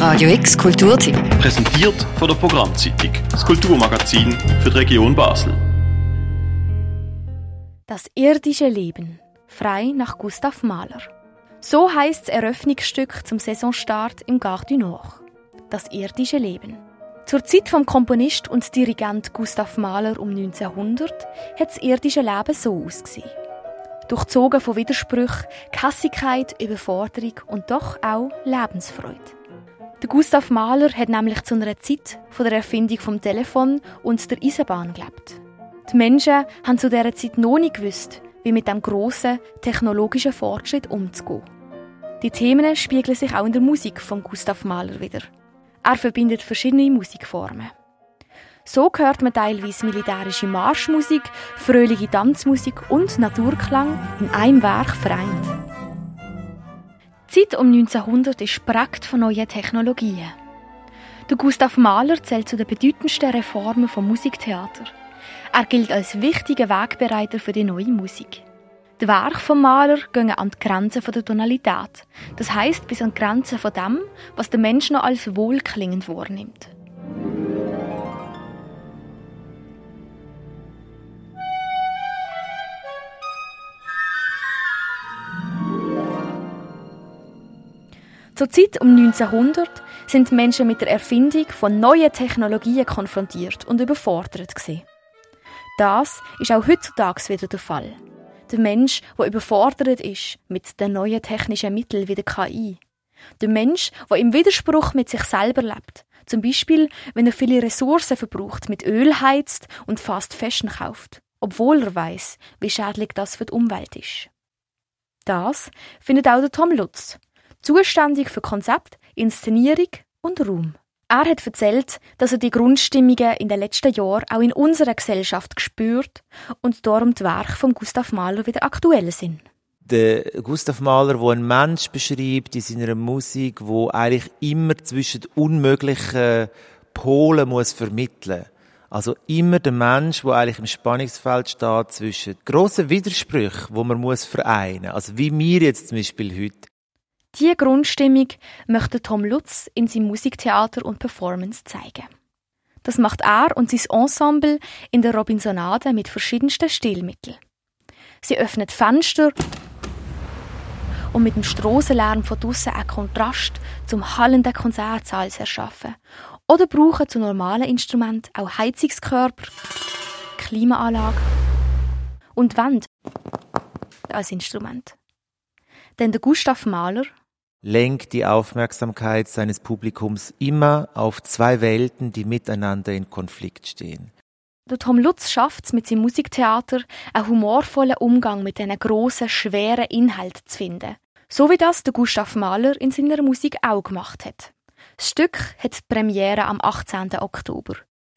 Radio X Kulturtipp. Präsentiert von der Programmzeitung, das Kulturmagazin für die Region Basel. Das irdische Leben. Frei nach Gustav Mahler. So heißt das Eröffnungsstück zum Saisonstart im Gare du Nord. Das irdische Leben. Zur Zeit vom Komponist und Dirigent Gustav Mahler um 1900 hat das irdische Leben so ausgesehen. Durchzogen von Widersprüchen, Kassigkeit, Überforderung und doch auch Lebensfreude. Der Gustav Mahler hat nämlich zu einer Zeit von der Erfindung vom Telefon und der Eisenbahn gelebt. Die Menschen haben zu dieser Zeit noch nicht gewusst, wie mit dem grossen technologischen Fortschritt umzugehen. Die Themen spiegeln sich auch in der Musik von Gustav Mahler wieder. Er verbindet verschiedene Musikformen. So hört man teilweise militärische Marschmusik, fröhliche Tanzmusik und Naturklang in einem Werk vereint. Die Zeit um 1900 ist prägt von neuen Technologien. Der Gustav Mahler zählt zu den bedeutendsten Reformen vom Musiktheater. Er gilt als wichtiger Wegbereiter für die neue Musik. Die Werke vom Maler gehen an die Grenzen der Tonalität. Das heißt bis an die Grenzen von dem, was der Mensch noch als wohlklingend wahrnimmt. Zur Zeit um 1900 sind Menschen mit der Erfindung von neuen Technologien konfrontiert und überfordert gewesen. Das ist auch heutzutage wieder der Fall. Der Mensch, der überfordert ist mit den neuen technischen Mitteln wie der KI. Der Mensch, der im Widerspruch mit sich selber lebt. Zum Beispiel, wenn er viele Ressourcen verbraucht, mit Öl heizt und Fast Fashion kauft, obwohl er weiß, wie schädlich das für die Umwelt ist. Das findet auch der Tom Lutz, zuständig für Konzept, Inszenierung und Raum. Er hat erzählt, dass er die Grundstimmungen in den letzten Jahren auch in unserer Gesellschaft gespürt und darum die Werke von Gustav Mahler wieder aktuell sind. Der Gustav Mahler, wo ein Mensch beschreibt in seiner Musik, wo eigentlich immer zwischen unmöglichen Polen muss vermitteln. Also immer der Mensch, wo eigentlich im Spannungsfeld steht zwischen grossen Widersprüchen, wo man muss vereinen. Also wie wir jetzt zum Beispiel heute. Diese Grundstimmung möchte Tom Lutz in seinem Musiktheater und Performance zeigen. Das macht er und sein Ensemble in der Robinsonade mit verschiedensten Stilmitteln. Sie öffnet Fenster um mit dem Strassenlärm von draussen einen Kontrast zum hallenden Konzertsaal erschaffen. Oder brauchen zu normalen Instrumenten auch Heizungskörper, Klimaanlage und Wand als Instrument. Denn der Gustav Mahler lenkt die Aufmerksamkeit seines Publikums immer auf zwei Welten, die miteinander in Konflikt stehen. Der Tom Lutz schafft es mit seinem Musiktheater, einen humorvollen Umgang mit diesen grossen, schweren Inhalten zu finden. So wie das der Gustav Mahler in seiner Musik auch gemacht hat. Das Stück hat die Premiere am 18. Oktober.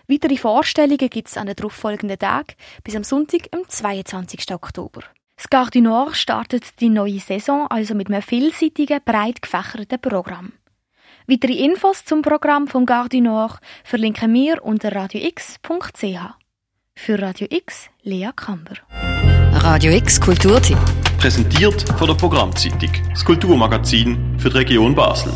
Weitere Vorstellungen gibt es an den darauffolgenden Tagen bis am Sonntag, am 22. Oktober. Das Nord startet die neue Saison also mit einem vielseitigen, breit gefächerten Programm. Weitere Infos zum Programm vom Nord verlinken wir unter radiox.ch. Für Radio X, Lea Kamber. Radio X Kulturtipp. Präsentiert von der Programmzeitung, das Kulturmagazin für die Region Basel.